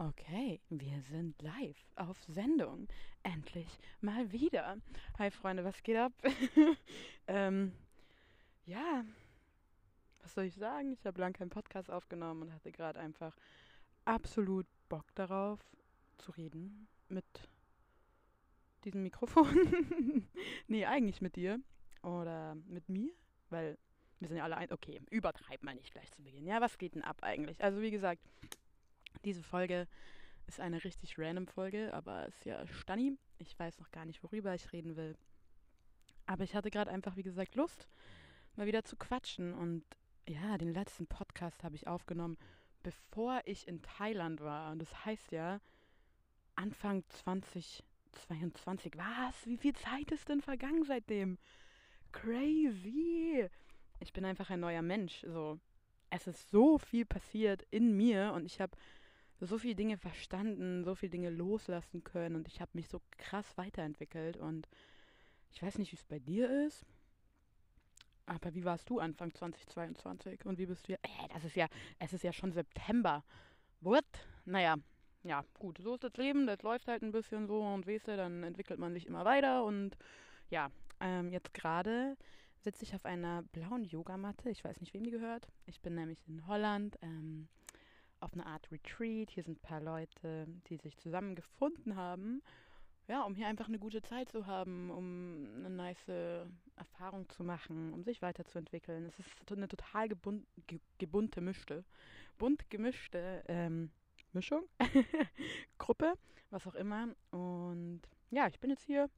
Okay, wir sind live auf Sendung. Endlich mal wieder. Hi Freunde, was geht ab? ähm, ja, was soll ich sagen? Ich habe lange keinen Podcast aufgenommen und hatte gerade einfach absolut Bock darauf zu reden mit diesem Mikrofon. nee, eigentlich mit dir oder mit mir, weil wir sind ja alle ein. Okay, übertreib mal nicht gleich zu Beginn. Ja, was geht denn ab eigentlich? Also, wie gesagt, diese Folge ist eine richtig random Folge, aber ist ja Stanni. Ich weiß noch gar nicht, worüber ich reden will. Aber ich hatte gerade einfach, wie gesagt, Lust, mal wieder zu quatschen. Und ja, den letzten Podcast habe ich aufgenommen, bevor ich in Thailand war. Und das heißt ja, Anfang 2022. Was? Wie viel Zeit ist denn vergangen seitdem? Crazy! Ich bin einfach ein neuer Mensch. So, es ist so viel passiert in mir und ich habe so viele Dinge verstanden, so viele Dinge loslassen können und ich habe mich so krass weiterentwickelt und ich weiß nicht, wie es bei dir ist. Aber wie warst du Anfang 2022 und wie bist du? Äh, das ist ja, es ist ja schon September. What? Naja, ja, gut, so ist das Leben, das läuft halt ein bisschen so und weißt du, dann entwickelt man sich immer weiter und ja, ähm, jetzt gerade sitze ich auf einer blauen Yogamatte. Ich weiß nicht, wem die gehört. Ich bin nämlich in Holland. Ähm, auf eine Art Retreat. Hier sind ein paar Leute, die sich zusammengefunden haben, ja, um hier einfach eine gute Zeit zu haben, um eine nice Erfahrung zu machen, um sich weiterzuentwickeln. Es ist eine total gebun ge gebunte Mischte, bunt gemischte ähm, Mischung, Gruppe, was auch immer. Und ja, ich bin jetzt hier.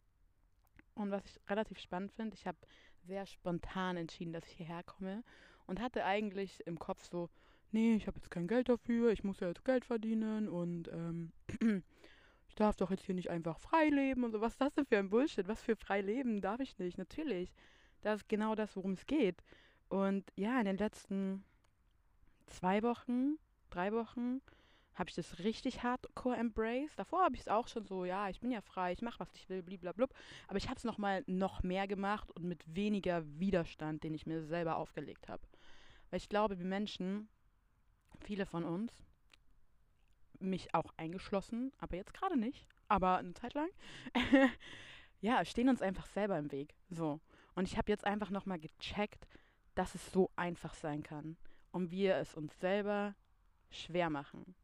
Und was ich relativ spannend finde, ich habe sehr spontan entschieden, dass ich hierher komme und hatte eigentlich im Kopf so, nee, ich habe jetzt kein Geld dafür, ich muss ja jetzt Geld verdienen und ähm, ich darf doch jetzt hier nicht einfach frei leben und so. Was ist das denn für ein Bullshit? Was für frei leben darf ich nicht? Natürlich. Das ist genau das, worum es geht. Und ja, in den letzten zwei Wochen, drei Wochen, habe ich das richtig hardcore embraced. Davor habe ich es auch schon so, ja, ich bin ja frei, ich mache, was ich will, blablabla. Aber ich habe es nochmal noch mehr gemacht und mit weniger Widerstand, den ich mir selber aufgelegt habe. Weil ich glaube, wir Menschen viele von uns, mich auch eingeschlossen, aber jetzt gerade nicht, aber eine Zeit lang, ja, stehen uns einfach selber im Weg. So. Und ich habe jetzt einfach nochmal gecheckt, dass es so einfach sein kann und wir es uns selber schwer machen.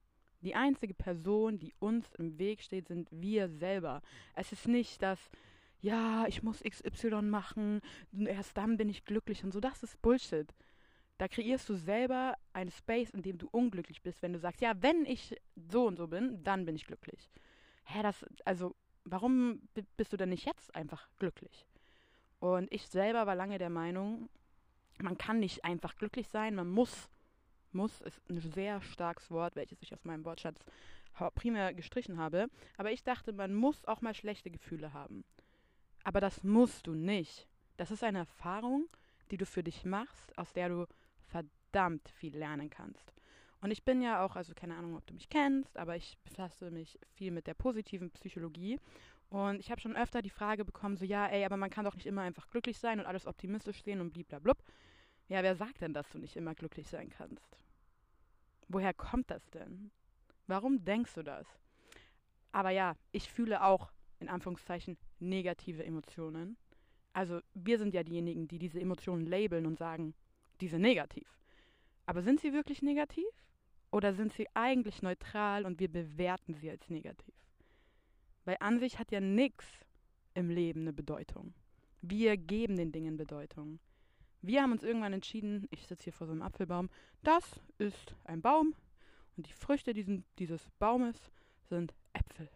Die einzige Person, die uns im Weg steht, sind wir selber. Es ist nicht das, ja, ich muss XY machen, erst dann bin ich glücklich und so. Das ist Bullshit. Da kreierst du selber einen Space, in dem du unglücklich bist, wenn du sagst, ja, wenn ich so und so bin, dann bin ich glücklich. Hä, das, also, warum bist du denn nicht jetzt einfach glücklich? Und ich selber war lange der Meinung, man kann nicht einfach glücklich sein, man muss, muss ist ein sehr starkes Wort, welches ich aus meinem Wortschatz primär gestrichen habe. Aber ich dachte, man muss auch mal schlechte Gefühle haben. Aber das musst du nicht. Das ist eine Erfahrung, die du für dich machst, aus der du verdammt viel lernen kannst. Und ich bin ja auch, also keine Ahnung, ob du mich kennst, aber ich befasse mich viel mit der positiven Psychologie. Und ich habe schon öfter die Frage bekommen, so ja, ey, aber man kann doch nicht immer einfach glücklich sein und alles optimistisch sehen und bliblablub. Ja, wer sagt denn, dass du nicht immer glücklich sein kannst? Woher kommt das denn? Warum denkst du das? Aber ja, ich fühle auch, in Anführungszeichen, negative Emotionen. Also wir sind ja diejenigen, die diese Emotionen labeln und sagen, diese negativ. Aber sind sie wirklich negativ? Oder sind sie eigentlich neutral und wir bewerten sie als negativ? Weil an sich hat ja nichts im Leben eine Bedeutung. Wir geben den Dingen Bedeutung. Wir haben uns irgendwann entschieden, ich sitze hier vor so einem Apfelbaum, das ist ein Baum und die Früchte diesen, dieses Baumes sind Äpfel.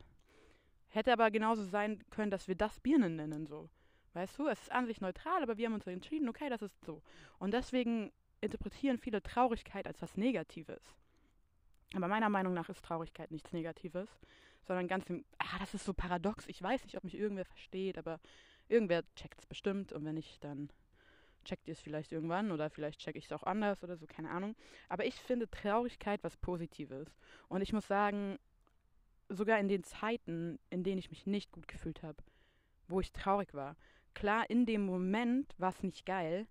Hätte aber genauso sein können, dass wir das Birnen nennen, so. Weißt du, es ist an sich neutral, aber wir haben uns entschieden, okay, das ist so. Und deswegen interpretieren viele Traurigkeit als was Negatives. Aber meiner Meinung nach ist Traurigkeit nichts Negatives, sondern ganz im, ah, das ist so paradox. Ich weiß nicht, ob mich irgendwer versteht, aber irgendwer checkt es bestimmt und wenn nicht, dann checkt ihr es vielleicht irgendwann oder vielleicht checke ich es auch anders oder so, keine Ahnung. Aber ich finde Traurigkeit was Positives. Und ich muss sagen, sogar in den Zeiten, in denen ich mich nicht gut gefühlt habe, wo ich traurig war, klar, in dem Moment war es nicht geil,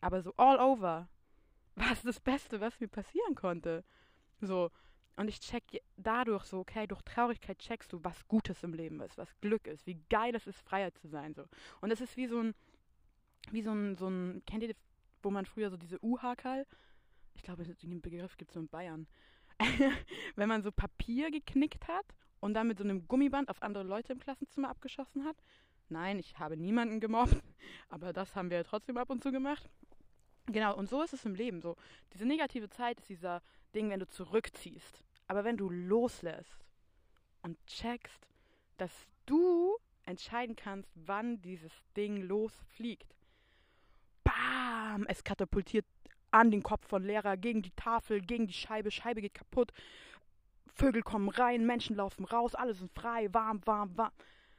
aber so all over war es das Beste, was mir passieren konnte. So, Und ich check dadurch so, okay, durch Traurigkeit checkst du, was Gutes im Leben ist, was Glück ist, wie geil es ist, Freiheit zu sein. So. Und es ist wie so ein, wie so ein, so ein, kennt ihr, wo man früher so diese U-Hakel, ich glaube, den Begriff gibt es so in Bayern, wenn man so Papier geknickt hat und dann mit so einem Gummiband auf andere Leute im Klassenzimmer abgeschossen hat. Nein, ich habe niemanden gemobbt, aber das haben wir trotzdem ab und zu gemacht. Genau, und so ist es im Leben so. Diese negative Zeit ist dieser Ding, wenn du zurückziehst. Aber wenn du loslässt und checkst, dass du entscheiden kannst, wann dieses Ding losfliegt. Bam! Es katapultiert an den Kopf von Lehrer, gegen die Tafel, gegen die Scheibe, Scheibe geht kaputt. Vögel kommen rein, Menschen laufen raus, alles ist frei, warm, warm, warm.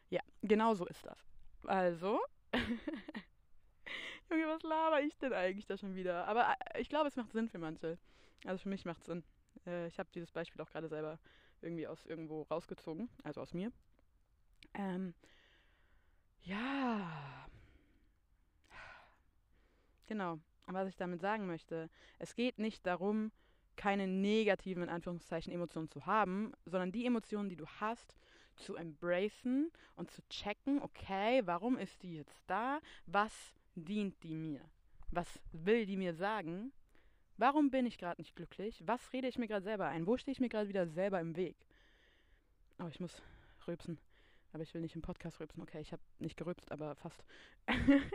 Ja, genau so ist das. Also, Junge, was laber ich denn eigentlich da schon wieder? Aber äh, ich glaube, es macht Sinn für manche. Also für mich macht es Sinn. Äh, ich habe dieses Beispiel auch gerade selber irgendwie aus irgendwo rausgezogen, also aus mir. Ähm, ja. Genau. Was ich damit sagen möchte, es geht nicht darum, keine negativen, in Anführungszeichen, Emotionen zu haben, sondern die Emotionen, die du hast, zu embracen und zu checken, okay, warum ist die jetzt da? Was dient die mir? Was will die mir sagen? Warum bin ich gerade nicht glücklich? Was rede ich mir gerade selber ein? Wo stehe ich mir gerade wieder selber im Weg? Oh, ich muss rülpsen. Aber ich will nicht im Podcast rülpsen. Okay, ich habe nicht gerülpst, aber fast.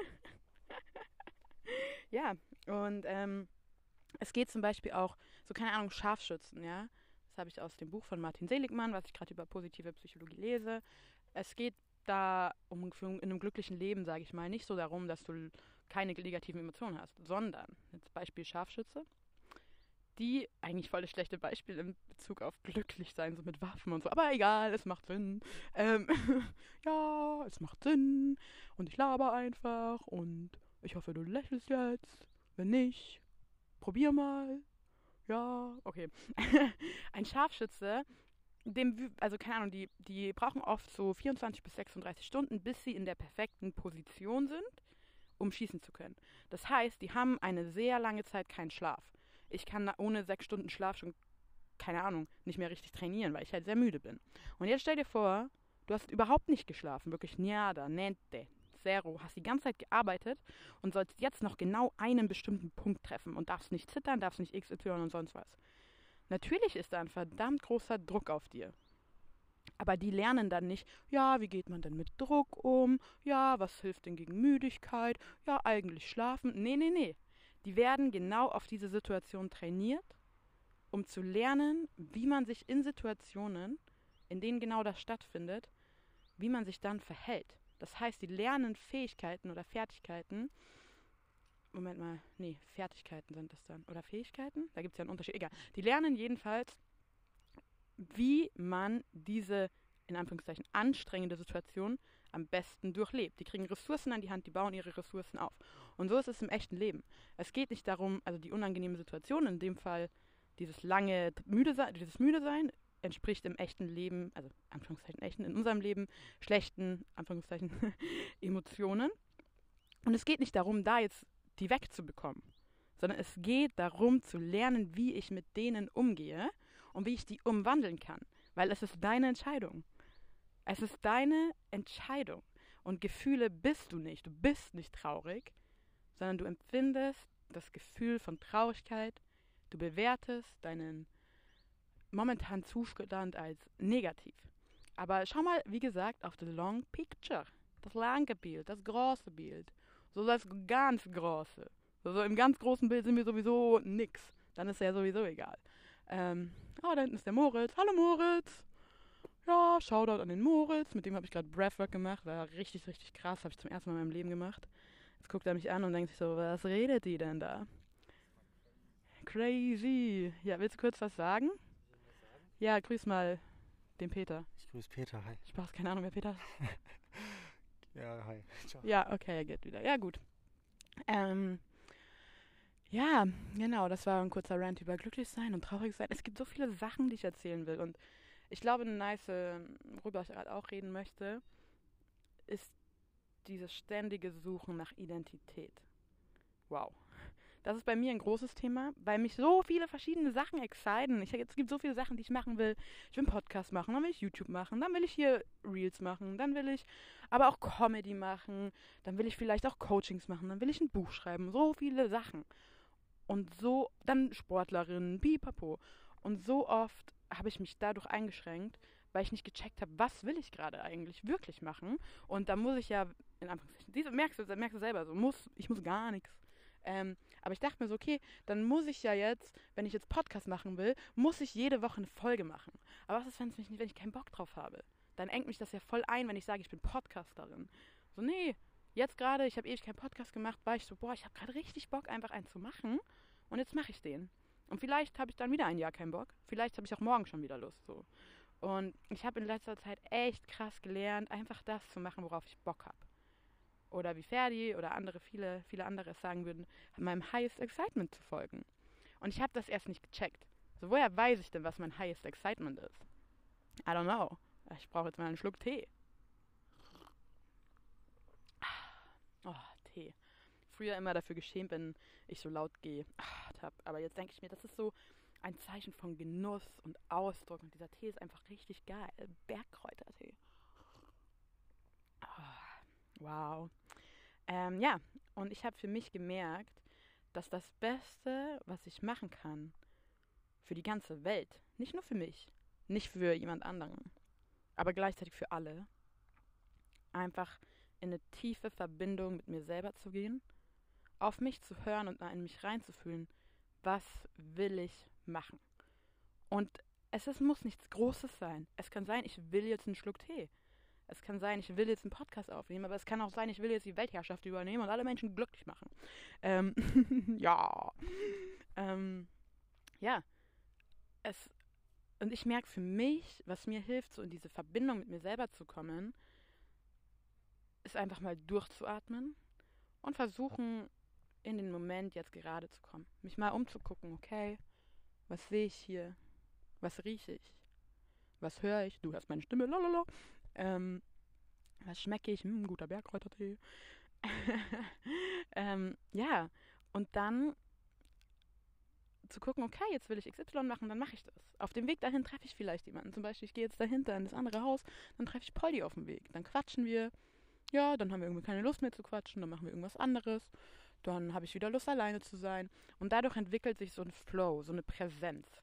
ja, und ähm, es geht zum Beispiel auch, so keine Ahnung, Scharfschützen, ja. Das habe ich aus dem Buch von Martin Seligmann, was ich gerade über positive Psychologie lese. Es geht da um in einem glücklichen Leben, sage ich mal, nicht so darum, dass du keine negativen Emotionen hast, sondern, jetzt Beispiel Scharfschütze, die eigentlich voll das schlechte Beispiel in Bezug auf glücklich sein, so mit Waffen und so. Aber egal, es macht Sinn. Ähm, ja, es macht Sinn. Und ich laber einfach. Und ich hoffe, du lächelst jetzt. Wenn nicht, probier mal. Ja, okay. Ein Scharfschütze dem, also keine Ahnung, die, die brauchen oft so 24 bis 36 Stunden, bis sie in der perfekten Position sind, um schießen zu können. Das heißt, die haben eine sehr lange Zeit keinen Schlaf. Ich kann ohne sechs Stunden Schlaf schon, keine Ahnung, nicht mehr richtig trainieren, weil ich halt sehr müde bin. Und jetzt stell dir vor, du hast überhaupt nicht geschlafen, wirklich nada, niente, zero, hast die ganze Zeit gearbeitet und sollst jetzt noch genau einen bestimmten Punkt treffen und darfst nicht zittern, darfst nicht XY und sonst was. Natürlich ist da ein verdammt großer Druck auf dir. Aber die lernen dann nicht, ja, wie geht man denn mit Druck um? Ja, was hilft denn gegen Müdigkeit? Ja, eigentlich schlafen. Nee, nee, nee. Die werden genau auf diese Situation trainiert, um zu lernen, wie man sich in Situationen, in denen genau das stattfindet, wie man sich dann verhält. Das heißt, die lernen Fähigkeiten oder Fertigkeiten, Moment mal, nee, Fertigkeiten sind das dann. Oder Fähigkeiten? Da gibt es ja einen Unterschied. Egal. Die lernen jedenfalls, wie man diese, in Anführungszeichen, anstrengende Situation am besten durchlebt. Die kriegen Ressourcen an die Hand, die bauen ihre Ressourcen auf. Und so ist es im echten Leben. Es geht nicht darum, also die unangenehme Situation, in dem Fall dieses lange müde sein, dieses müde sein entspricht im echten Leben, also Anführungszeichen echten, in unserem Leben schlechten, Anführungszeichen, Emotionen. Und es geht nicht darum, da jetzt die wegzubekommen, sondern es geht darum zu lernen, wie ich mit denen umgehe und wie ich die umwandeln kann, weil es ist deine Entscheidung. Es ist deine Entscheidung. Und Gefühle bist du nicht. Du bist nicht traurig, sondern du empfindest das Gefühl von Traurigkeit. Du bewertest deinen momentanen Zustand als negativ. Aber schau mal, wie gesagt, auf das Long Picture. Das lange Bild, das große Bild. So das ganz Große. So, im ganz großen Bild sind wir sowieso nix. Dann ist ja sowieso egal. Ähm, ah, da hinten ist der Moritz. Hallo Moritz! Ja, Shoutout an den Moritz. Mit dem habe ich gerade Breathwork gemacht. War richtig, richtig krass. Habe ich zum ersten Mal in meinem Leben gemacht. Jetzt guckt er mich an und denkt sich so, was redet die denn da? Crazy. Ja, willst du kurz was sagen? Ja, grüß mal den Peter. Ich grüße Peter, hi. Spaß, keine Ahnung, wer Peter ist. Ja, hi. Ciao. Ja, okay, er geht wieder. Ja, gut. Ähm, ja, genau, das war ein kurzer Rant über glücklich sein und traurig sein. Es gibt so viele Sachen, die ich erzählen will. Und ich glaube, eine nice, worüber ich gerade auch reden möchte, ist dieses ständige Suchen nach Identität. Wow. Das ist bei mir ein großes Thema, weil mich so viele verschiedene Sachen exciten. Ich, es gibt so viele Sachen, die ich machen will. Ich will einen Podcast machen, dann will ich YouTube machen, dann will ich hier Reels machen, dann will ich aber auch Comedy machen, dann will ich vielleicht auch Coachings machen, dann will ich ein Buch schreiben. So viele Sachen. Und so, dann Sportlerin, pipapo. Und so oft habe ich mich dadurch eingeschränkt, weil ich nicht gecheckt habe, was will ich gerade eigentlich wirklich machen. Und da muss ich ja, in Anführungszeichen, merkst du, merkst du selber, so muss, ich muss gar nichts. Ähm, aber ich dachte mir so, okay, dann muss ich ja jetzt, wenn ich jetzt Podcast machen will, muss ich jede Woche eine Folge machen. Aber was ist, wenn, mich, wenn ich keinen Bock drauf habe? Dann engt mich das ja voll ein, wenn ich sage, ich bin Podcasterin. So, nee, jetzt gerade, ich habe ewig keinen Podcast gemacht, war ich so, boah, ich habe gerade richtig Bock, einfach einen zu machen. Und jetzt mache ich den. Und vielleicht habe ich dann wieder ein Jahr keinen Bock. Vielleicht habe ich auch morgen schon wieder Lust. So. Und ich habe in letzter Zeit echt krass gelernt, einfach das zu machen, worauf ich Bock habe. Oder wie Ferdi oder andere, viele, viele andere es sagen würden, meinem Highest Excitement zu folgen. Und ich habe das erst nicht gecheckt. So, woher weiß ich denn, was mein Highest Excitement ist? I don't know. Ich brauche jetzt mal einen Schluck Tee. Oh, Tee. Früher immer dafür geschämt, wenn ich so laut gehe. Aber jetzt denke ich mir, das ist so ein Zeichen von Genuss und Ausdruck. Und dieser Tee ist einfach richtig geil. Bergkräutertee. Wow. Ähm, ja, und ich habe für mich gemerkt, dass das Beste, was ich machen kann, für die ganze Welt, nicht nur für mich, nicht für jemand anderen, aber gleichzeitig für alle, einfach in eine tiefe Verbindung mit mir selber zu gehen, auf mich zu hören und in mich reinzufühlen, was will ich machen. Und es ist, muss nichts Großes sein. Es kann sein, ich will jetzt einen Schluck Tee. Es kann sein, ich will jetzt einen Podcast aufnehmen, aber es kann auch sein, ich will jetzt die Weltherrschaft übernehmen und alle Menschen glücklich machen. Ähm, ja. Ähm, ja. Es, und ich merke für mich, was mir hilft, so in diese Verbindung mit mir selber zu kommen, ist einfach mal durchzuatmen und versuchen, in den Moment jetzt gerade zu kommen. Mich mal umzugucken, okay, was sehe ich hier? Was rieche ich? Was höre ich? Du hörst meine Stimme, lalala. Ähm, was schmecke ich? Hm, guter Bergkräutertee. ähm, ja, und dann zu gucken, okay, jetzt will ich XY machen, dann mache ich das. Auf dem Weg dahin treffe ich vielleicht jemanden. Zum Beispiel, ich gehe jetzt dahinter in das andere Haus, dann treffe ich Polly auf dem Weg. Dann quatschen wir. Ja, dann haben wir irgendwie keine Lust mehr zu quatschen, dann machen wir irgendwas anderes. Dann habe ich wieder Lust, alleine zu sein. Und dadurch entwickelt sich so ein Flow, so eine Präsenz.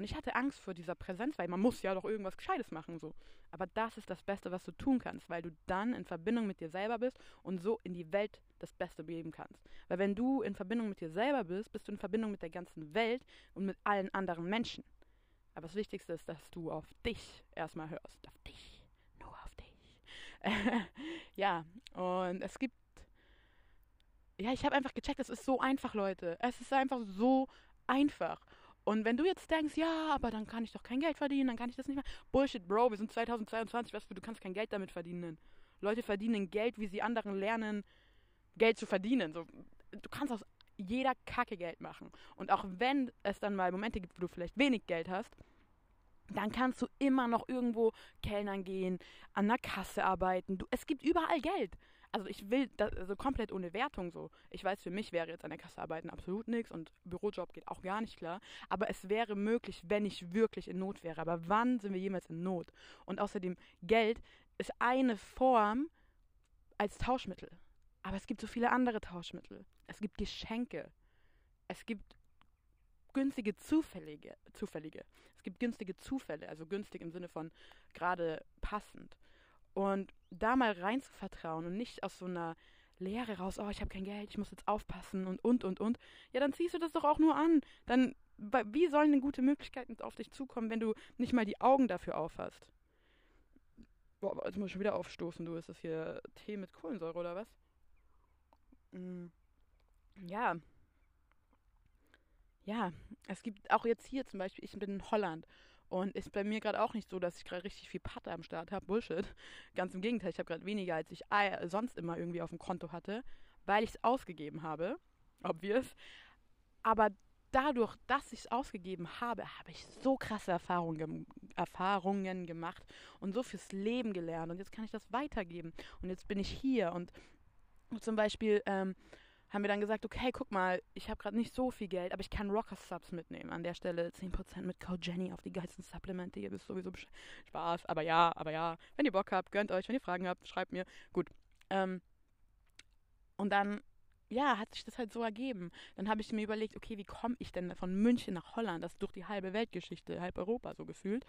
Und ich hatte Angst vor dieser Präsenz, weil man muss ja doch irgendwas Gescheites machen. so. Aber das ist das Beste, was du tun kannst, weil du dann in Verbindung mit dir selber bist und so in die Welt das Beste geben kannst. Weil wenn du in Verbindung mit dir selber bist, bist du in Verbindung mit der ganzen Welt und mit allen anderen Menschen. Aber das Wichtigste ist, dass du auf dich erstmal hörst. Auf dich. Nur auf dich. ja, und es gibt ja, ich habe einfach gecheckt, es ist so einfach, Leute. Es ist einfach so einfach. Und wenn du jetzt denkst, ja, aber dann kann ich doch kein Geld verdienen, dann kann ich das nicht mehr. Bullshit, Bro, wir sind 2022, was für, du kannst kein Geld damit verdienen. Leute verdienen Geld, wie sie anderen lernen, Geld zu verdienen. So, du kannst aus jeder Kacke Geld machen. Und auch wenn es dann mal Momente gibt, wo du vielleicht wenig Geld hast, dann kannst du immer noch irgendwo Kellnern gehen, an der Kasse arbeiten. Du, es gibt überall Geld also ich will, das, also komplett ohne Wertung so. Ich weiß, für mich wäre jetzt an der Kasse arbeiten absolut nichts und Bürojob geht auch gar nicht klar. Aber es wäre möglich, wenn ich wirklich in Not wäre. Aber wann sind wir jemals in Not? Und außerdem, Geld ist eine Form als Tauschmittel. Aber es gibt so viele andere Tauschmittel. Es gibt Geschenke. Es gibt günstige zufällige, zufällige. Es gibt günstige Zufälle, also günstig im Sinne von gerade passend. Und da mal rein zu vertrauen und nicht aus so einer Leere raus, oh, ich habe kein Geld, ich muss jetzt aufpassen und, und, und, und. Ja, dann ziehst du das doch auch nur an. Dann, wie sollen denn gute Möglichkeiten auf dich zukommen, wenn du nicht mal die Augen dafür aufhast? Boah, jetzt muss ich schon wieder aufstoßen, du. Ist das hier Tee mit Kohlensäure oder was? Mm. Ja. Ja, es gibt auch jetzt hier zum Beispiel, ich bin in Holland und ist bei mir gerade auch nicht so, dass ich gerade richtig viel Patte am Start habe. Bullshit. Ganz im Gegenteil, ich habe gerade weniger, als ich sonst immer irgendwie auf dem Konto hatte, weil ich es ausgegeben habe. Obvious. Aber dadurch, dass ich es ausgegeben habe, habe ich so krasse Erfahrungen, Erfahrungen gemacht und so fürs Leben gelernt. Und jetzt kann ich das weitergeben. Und jetzt bin ich hier. Und zum Beispiel, ähm, haben wir dann gesagt, okay, guck mal, ich habe gerade nicht so viel Geld, aber ich kann Rocker Subs mitnehmen. An der Stelle 10% mit Code Jenny auf die geilsten Supplemente. Ihr wisst sowieso Bescheid. Spaß, aber ja, aber ja. Wenn ihr Bock habt, gönnt euch. Wenn ihr Fragen habt, schreibt mir. Gut. Ähm, und dann, ja, hat sich das halt so ergeben. Dann habe ich mir überlegt, okay, wie komme ich denn von München nach Holland? Das ist durch die halbe Weltgeschichte, halb Europa so gefühlt.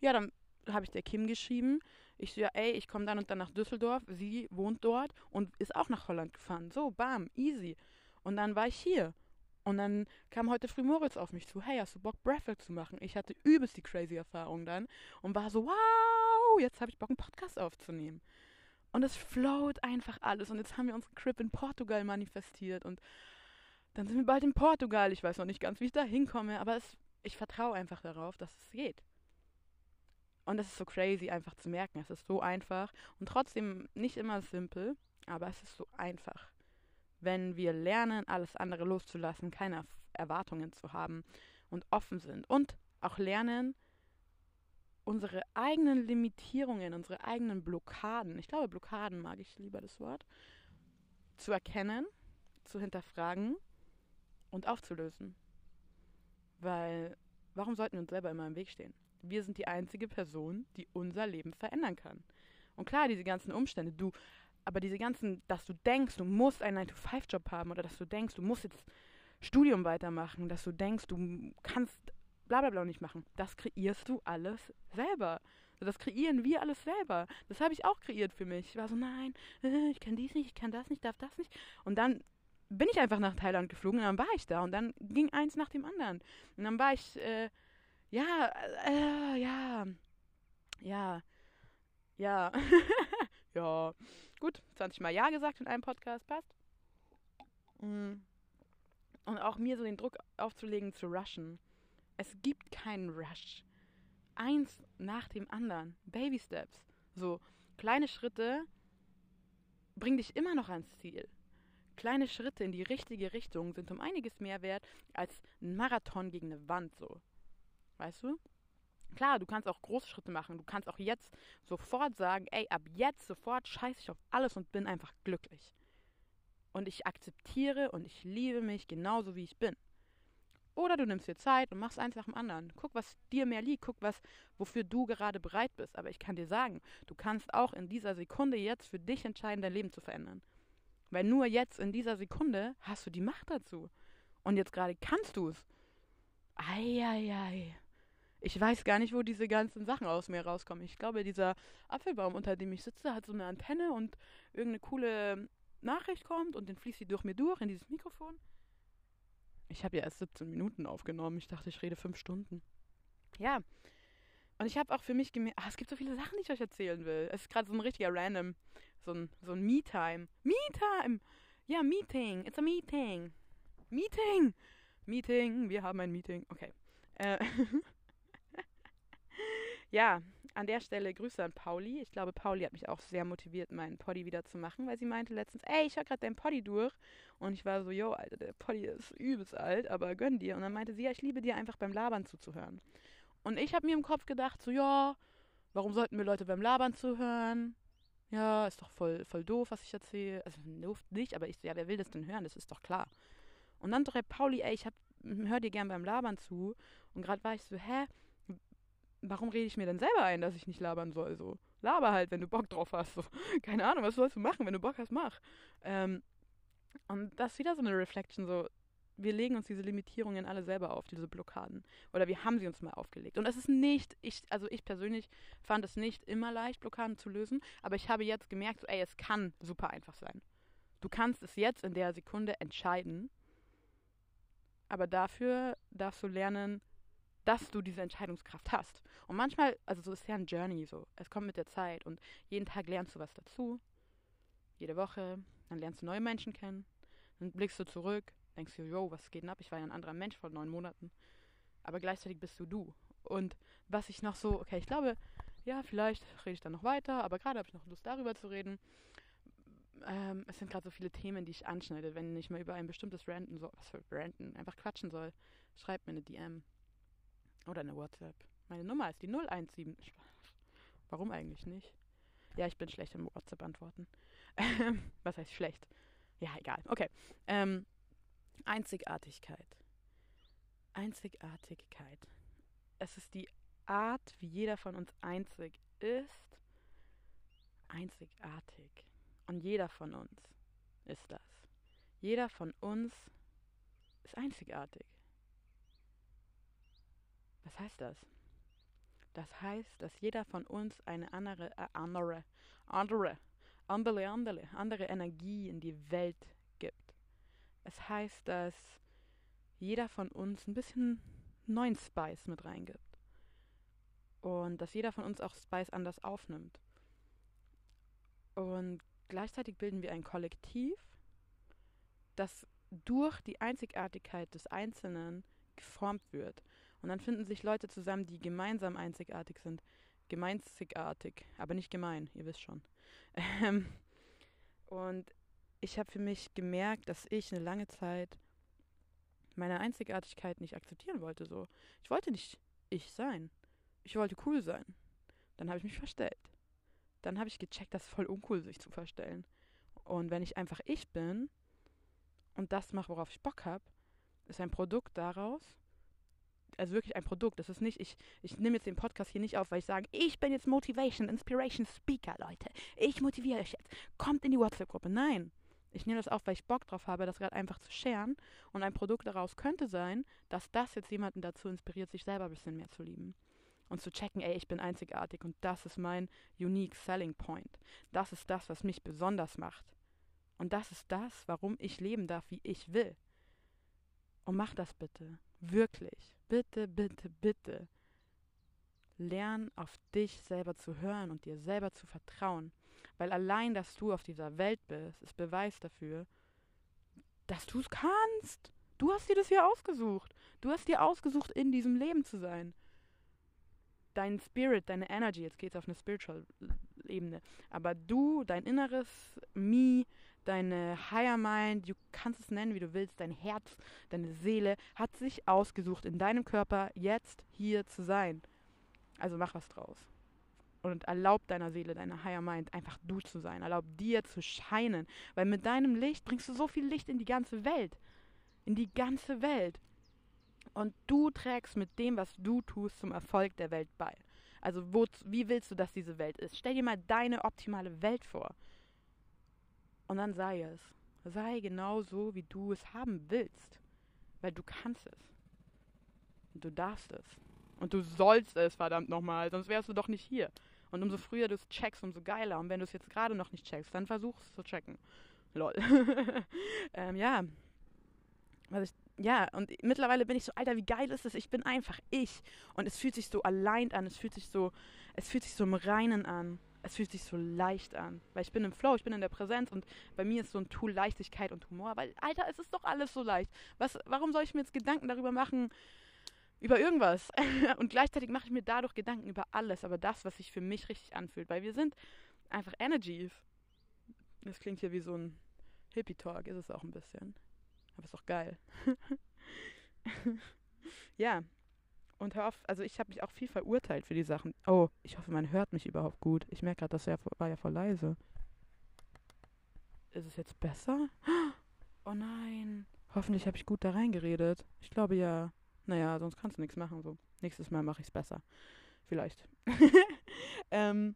Ja, dann habe ich der Kim geschrieben. Ich so, ja, ey, ich komme dann und dann nach Düsseldorf. Sie wohnt dort und ist auch nach Holland gefahren. So, bam, easy. Und dann war ich hier. Und dann kam heute früh Moritz auf mich zu. Hey, hast du Bock, Breathwork zu machen? Ich hatte übelst die crazy Erfahrung dann und war so, wow, jetzt habe ich Bock, einen Podcast aufzunehmen. Und es float einfach alles. Und jetzt haben wir unseren Crip in Portugal manifestiert. Und dann sind wir bald in Portugal. Ich weiß noch nicht ganz, wie ich da hinkomme, aber es, ich vertraue einfach darauf, dass es geht. Und das ist so crazy einfach zu merken. Es ist so einfach und trotzdem nicht immer simpel, aber es ist so einfach. Wenn wir lernen, alles andere loszulassen, keine Erwartungen zu haben und offen sind und auch lernen, unsere eigenen Limitierungen, unsere eigenen Blockaden, ich glaube Blockaden mag ich lieber das Wort, zu erkennen, zu hinterfragen und aufzulösen. Weil warum sollten wir uns selber immer im Weg stehen? Wir sind die einzige Person, die unser Leben verändern kann. Und klar, diese ganzen Umstände, du, aber diese ganzen, dass du denkst, du musst einen 9-to-5-Job haben oder dass du denkst, du musst jetzt Studium weitermachen, dass du denkst, du kannst bla bla bla nicht machen, das kreierst du alles selber. Das kreieren wir alles selber. Das habe ich auch kreiert für mich. Ich war so, nein, äh, ich kann dies nicht, ich kann das nicht, darf das nicht. Und dann bin ich einfach nach Thailand geflogen und dann war ich da und dann ging eins nach dem anderen. Und dann war ich äh, ja, äh, ja. Ja. Ja. ja. Gut, 20 Mal Ja gesagt in einem Podcast, passt. Mm. Und auch mir so den Druck aufzulegen, zu rushen. Es gibt keinen Rush. Eins nach dem anderen. Baby Steps. So, kleine Schritte bringen dich immer noch ans Ziel. Kleine Schritte in die richtige Richtung sind um einiges mehr wert als ein Marathon gegen eine Wand so. Weißt du? Klar, du kannst auch große Schritte machen. Du kannst auch jetzt sofort sagen, ey, ab jetzt sofort scheiße ich auf alles und bin einfach glücklich. Und ich akzeptiere und ich liebe mich genauso, wie ich bin. Oder du nimmst dir Zeit und machst eins nach dem anderen. Guck, was dir mehr liegt. Guck, was, wofür du gerade bereit bist. Aber ich kann dir sagen, du kannst auch in dieser Sekunde jetzt für dich entscheiden, dein Leben zu verändern. Weil nur jetzt in dieser Sekunde hast du die Macht dazu. Und jetzt gerade kannst du es. Eieiei. Ich weiß gar nicht, wo diese ganzen Sachen aus mir rauskommen. Ich glaube, dieser Apfelbaum, unter dem ich sitze, hat so eine Antenne und irgendeine coole Nachricht kommt und dann fließt sie durch mir durch in dieses Mikrofon. Ich habe ja erst 17 Minuten aufgenommen. Ich dachte, ich rede fünf Stunden. Ja. Und ich habe auch für mich gemerkt, ah, es gibt so viele Sachen, die ich euch erzählen will. Es ist gerade so ein richtiger Random, so ein, so ein Me-Time. Me-Time! Ja, Meeting. It's a Meeting. Meeting! Meeting. Wir haben ein Meeting. Okay. Äh, Ja, an der Stelle Grüße an Pauli. Ich glaube, Pauli hat mich auch sehr motiviert, meinen Poddy wieder zu machen, weil sie meinte letztens, ey, ich höre gerade deinen Poddy durch. Und ich war so, yo, Alter, der Poddy ist übelst alt, aber gönn dir. Und dann meinte sie, ja, ich liebe dir einfach beim Labern zuzuhören. Und ich habe mir im Kopf gedacht, so, ja, warum sollten mir Leute beim Labern zuhören? Ja, ist doch voll, voll doof, was ich erzähle. Also doof nicht, aber ich so, ja, wer will das denn hören? Das ist doch klar. Und dann schreibt Pauli, ey, ich hab, hör dir gern beim Labern zu. Und gerade war ich so, hä? Warum rede ich mir denn selber ein, dass ich nicht labern soll? So, laber halt, wenn du Bock drauf hast. So, keine Ahnung, was sollst du machen? Wenn du Bock hast, mach. Ähm, und das ist wieder so eine Reflection, so, wir legen uns diese Limitierungen alle selber auf, diese Blockaden. Oder wir haben sie uns mal aufgelegt. Und es ist nicht, ich, also ich persönlich fand es nicht immer leicht, Blockaden zu lösen, aber ich habe jetzt gemerkt, so, ey, es kann super einfach sein. Du kannst es jetzt in der Sekunde entscheiden, aber dafür darfst du lernen, dass du diese Entscheidungskraft hast. Und manchmal, also so ist ja ein Journey so. Es kommt mit der Zeit und jeden Tag lernst du was dazu. Jede Woche. Dann lernst du neue Menschen kennen. Dann blickst du zurück, denkst du, yo, was geht denn ab? Ich war ja ein anderer Mensch vor neun Monaten. Aber gleichzeitig bist du du. Und was ich noch so, okay, ich glaube, ja, vielleicht rede ich dann noch weiter, aber gerade habe ich noch Lust darüber zu reden. Ähm, es sind gerade so viele Themen, die ich anschneide. Wenn ich mal über ein bestimmtes Ranten, so, was für Ranten, einfach quatschen soll, schreibt mir eine DM. Oder eine WhatsApp. Meine Nummer ist die 017. Warum eigentlich nicht? Ja, ich bin schlecht im WhatsApp antworten. Was heißt schlecht? Ja, egal. Okay. Ähm, Einzigartigkeit. Einzigartigkeit. Es ist die Art, wie jeder von uns einzig ist. Einzigartig. Und jeder von uns ist das. Jeder von uns ist einzigartig. Was heißt das? Das heißt, dass jeder von uns eine andere, äh, andere, andere, andere, andere, andere Energie in die Welt gibt. Es heißt, dass jeder von uns ein bisschen neuen Spice mit reingibt. Und dass jeder von uns auch Spice anders aufnimmt. Und gleichzeitig bilden wir ein Kollektiv, das durch die Einzigartigkeit des Einzelnen geformt wird. Und dann finden sich Leute zusammen, die gemeinsam einzigartig sind. Gemeinzigartig, aber nicht gemein, ihr wisst schon. Ähm, und ich habe für mich gemerkt, dass ich eine lange Zeit meine Einzigartigkeit nicht akzeptieren wollte. So, ich wollte nicht ich sein. Ich wollte cool sein. Dann habe ich mich verstellt. Dann habe ich gecheckt, dass es voll uncool sich zu verstellen. Und wenn ich einfach ich bin und das mache, worauf ich Bock habe, ist ein Produkt daraus, also wirklich ein Produkt. Das ist nicht, ich, ich nehme jetzt den Podcast hier nicht auf, weil ich sage, ich bin jetzt Motivation, Inspiration Speaker, Leute. Ich motiviere euch jetzt. Kommt in die WhatsApp-Gruppe. Nein. Ich nehme das auf, weil ich Bock drauf habe, das gerade einfach zu sharen. Und ein Produkt daraus könnte sein, dass das jetzt jemanden dazu inspiriert, sich selber ein bisschen mehr zu lieben. Und zu checken, ey, ich bin einzigartig und das ist mein unique selling point. Das ist das, was mich besonders macht. Und das ist das, warum ich leben darf, wie ich will. Und mach das bitte. Wirklich bitte, bitte, bitte lern auf dich selber zu hören und dir selber zu vertrauen. Weil allein, dass du auf dieser Welt bist, ist Beweis dafür, dass du es kannst. Du hast dir das hier ausgesucht. Du hast dir ausgesucht, in diesem Leben zu sein. Dein Spirit, deine Energy, jetzt geht es auf eine spiritual Ebene, aber du, dein inneres Me, deine Higher Mind, du kannst es nennen, wie du willst, dein Herz, deine Seele hat sich ausgesucht, in deinem Körper jetzt hier zu sein. Also mach was draus. Und erlaub deiner Seele, deiner Higher Mind, einfach du zu sein. Erlaub dir zu scheinen. Weil mit deinem Licht bringst du so viel Licht in die ganze Welt. In die ganze Welt. Und du trägst mit dem, was du tust, zum Erfolg der Welt bei. Also wo, wie willst du, dass diese Welt ist? Stell dir mal deine optimale Welt vor. Und dann sei es. Sei genau so, wie du es haben willst. Weil du kannst es. Und du darfst es. Und du sollst es, verdammt nochmal. Sonst wärst du doch nicht hier. Und umso früher du es checkst, umso geiler. Und wenn du es jetzt gerade noch nicht checkst, dann versuch es zu checken. Lol. ähm, ja. Was ich ja, und mittlerweile bin ich so, Alter, wie geil ist es? Ich bin einfach ich. Und es fühlt sich so allein an, es fühlt sich so, es fühlt sich so im Reinen an es fühlt sich so leicht an. Weil ich bin im Flow, ich bin in der Präsenz und bei mir ist so ein Tool Leichtigkeit und Humor. Weil, Alter, es ist doch alles so leicht. Was, warum soll ich mir jetzt Gedanken darüber machen, über irgendwas? und gleichzeitig mache ich mir dadurch Gedanken über alles, aber das, was sich für mich richtig anfühlt. Weil wir sind einfach Energies. Das klingt hier wie so ein Hippie-Talk, ist es auch ein bisschen. Aber ist doch geil. ja, und hör auf, also ich habe mich auch viel verurteilt für die Sachen. Oh, ich hoffe, man hört mich überhaupt gut. Ich merke gerade, das war ja voll leise. Ist es jetzt besser? Oh nein. Hoffentlich habe ich gut da reingeredet. Ich glaube ja. Naja, sonst kannst du nichts machen. So. Nächstes Mal mache ich es besser. Vielleicht. ähm,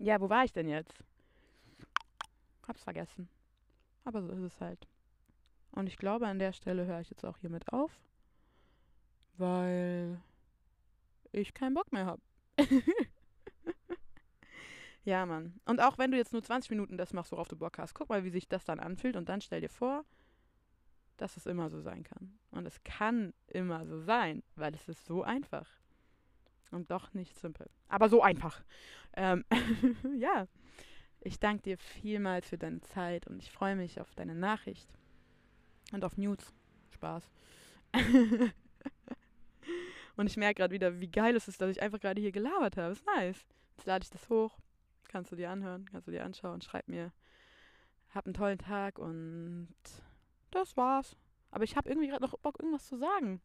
ja, wo war ich denn jetzt? Hab's vergessen. Aber so ist es halt. Und ich glaube, an der Stelle höre ich jetzt auch hiermit auf weil ich keinen Bock mehr habe. ja, Mann. Und auch wenn du jetzt nur 20 Minuten das machst, worauf du Bock hast, guck mal, wie sich das dann anfühlt und dann stell dir vor, dass es immer so sein kann. Und es kann immer so sein, weil es ist so einfach. Und doch nicht simpel. Aber so einfach. Ähm, ja. Ich danke dir vielmals für deine Zeit und ich freue mich auf deine Nachricht. Und auf News. Spaß. Und ich merke gerade wieder, wie geil es ist, dass ich einfach gerade hier gelabert habe. Ist nice. Jetzt lade ich das hoch. Kannst du dir anhören, kannst du dir anschauen. Schreib mir, hab einen tollen Tag und das war's. Aber ich habe irgendwie gerade noch Bock, irgendwas zu sagen.